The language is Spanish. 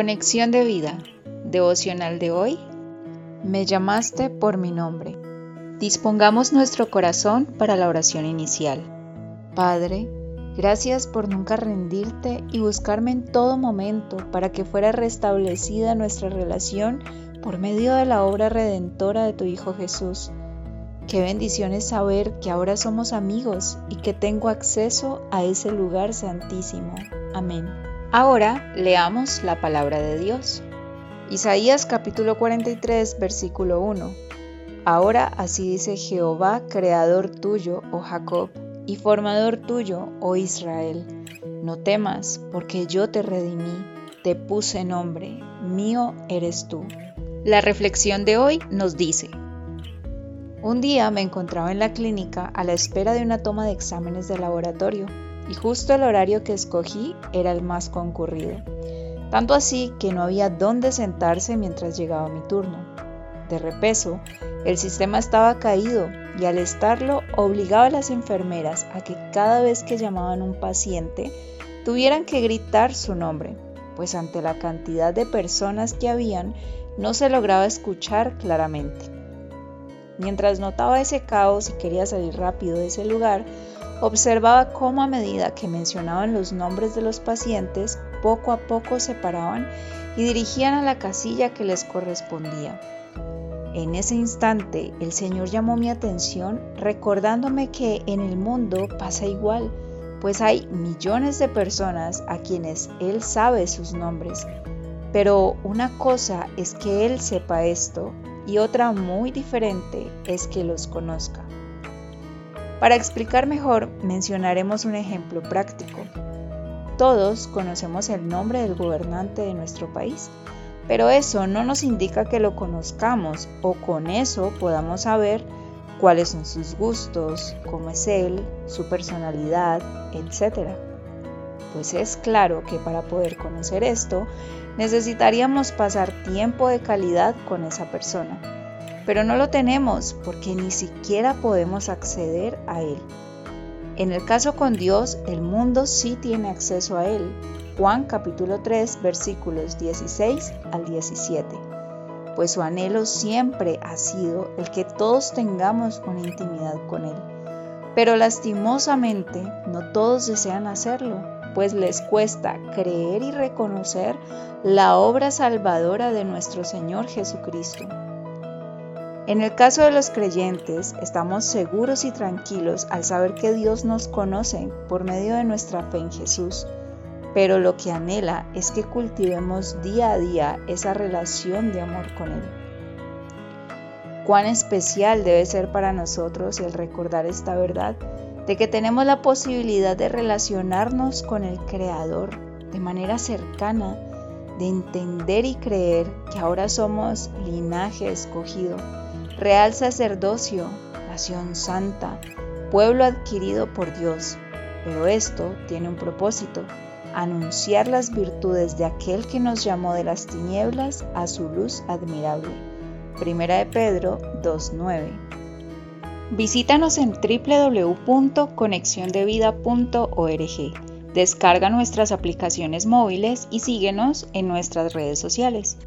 Conexión de vida, devocional de hoy. Me llamaste por mi nombre. Dispongamos nuestro corazón para la oración inicial. Padre, gracias por nunca rendirte y buscarme en todo momento para que fuera restablecida nuestra relación por medio de la obra redentora de tu Hijo Jesús. Qué bendición es saber que ahora somos amigos y que tengo acceso a ese lugar santísimo. Amén. Ahora leamos la palabra de Dios. Isaías capítulo 43 versículo 1. Ahora así dice Jehová, creador tuyo, oh Jacob, y formador tuyo, oh Israel. No temas, porque yo te redimí, te puse nombre, mío eres tú. La reflexión de hoy nos dice, un día me encontraba en la clínica a la espera de una toma de exámenes de laboratorio y justo el horario que escogí era el más concurrido, tanto así que no había dónde sentarse mientras llegaba mi turno. De repeso, el sistema estaba caído y al estarlo obligaba a las enfermeras a que cada vez que llamaban un paciente tuvieran que gritar su nombre, pues ante la cantidad de personas que habían no se lograba escuchar claramente. Mientras notaba ese caos y quería salir rápido de ese lugar, observaba cómo a medida que mencionaban los nombres de los pacientes, poco a poco se paraban y dirigían a la casilla que les correspondía. En ese instante el Señor llamó mi atención recordándome que en el mundo pasa igual, pues hay millones de personas a quienes Él sabe sus nombres. Pero una cosa es que Él sepa esto y otra muy diferente es que los conozca. Para explicar mejor, mencionaremos un ejemplo práctico. Todos conocemos el nombre del gobernante de nuestro país, pero eso no nos indica que lo conozcamos o con eso podamos saber cuáles son sus gustos, cómo es él, su personalidad, etc. Pues es claro que para poder conocer esto, necesitaríamos pasar tiempo de calidad con esa persona. Pero no lo tenemos porque ni siquiera podemos acceder a Él. En el caso con Dios, el mundo sí tiene acceso a Él. Juan capítulo 3 versículos 16 al 17. Pues su anhelo siempre ha sido el que todos tengamos una intimidad con Él. Pero lastimosamente no todos desean hacerlo pues les cuesta creer y reconocer la obra salvadora de nuestro Señor Jesucristo. En el caso de los creyentes, estamos seguros y tranquilos al saber que Dios nos conoce por medio de nuestra fe en Jesús, pero lo que anhela es que cultivemos día a día esa relación de amor con Él. Cuán especial debe ser para nosotros el recordar esta verdad de que tenemos la posibilidad de relacionarnos con el Creador de manera cercana, de entender y creer que ahora somos linaje escogido, real sacerdocio, nación santa, pueblo adquirido por Dios. Pero esto tiene un propósito, anunciar las virtudes de aquel que nos llamó de las tinieblas a su luz admirable. Primera de Pedro 2.9 Visítanos en www.conexiondevida.org. Descarga nuestras aplicaciones móviles y síguenos en nuestras redes sociales.